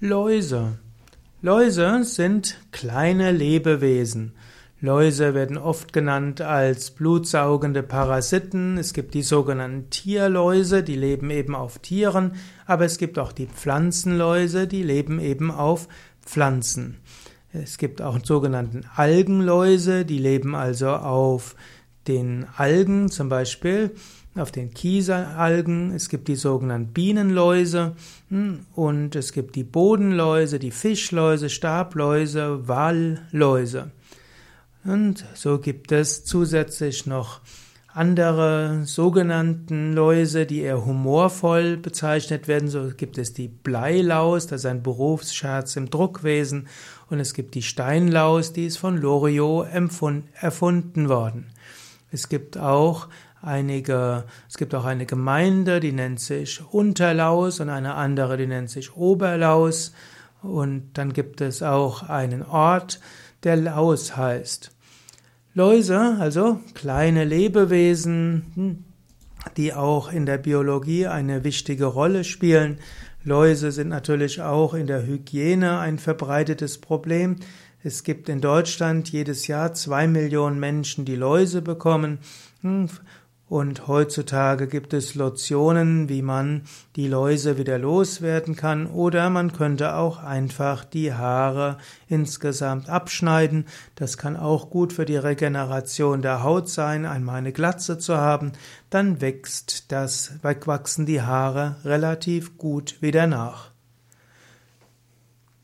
Läuse. Läuse sind kleine Lebewesen. Läuse werden oft genannt als blutsaugende Parasiten. Es gibt die sogenannten Tierläuse, die leben eben auf Tieren, aber es gibt auch die Pflanzenläuse, die leben eben auf Pflanzen. Es gibt auch sogenannten Algenläuse, die leben also auf den Algen, zum Beispiel auf den Kieselalgen. Es gibt die sogenannten Bienenläuse hm, und es gibt die Bodenläuse, die Fischläuse, Stabläuse, Walläuse. Und so gibt es zusätzlich noch andere sogenannten Läuse, die eher humorvoll bezeichnet werden. So gibt es die Bleilaus, das ist ein Berufsscherz im Druckwesen. Und es gibt die Steinlaus, die ist von Loriot erfunden worden. Es gibt auch einige, es gibt auch eine Gemeinde, die nennt sich Unterlaus und eine andere, die nennt sich Oberlaus. Und dann gibt es auch einen Ort, der Laus heißt. Läuse, also kleine Lebewesen, hm, die auch in der Biologie eine wichtige Rolle spielen. Läuse sind natürlich auch in der Hygiene ein verbreitetes Problem. Es gibt in Deutschland jedes Jahr zwei Millionen Menschen, die Läuse bekommen. Hm, und heutzutage gibt es Lotionen, wie man die Läuse wieder loswerden kann, oder man könnte auch einfach die Haare insgesamt abschneiden. Das kann auch gut für die Regeneration der Haut sein, einmal eine Glatze zu haben. Dann wächst das, wachsen die Haare relativ gut wieder nach.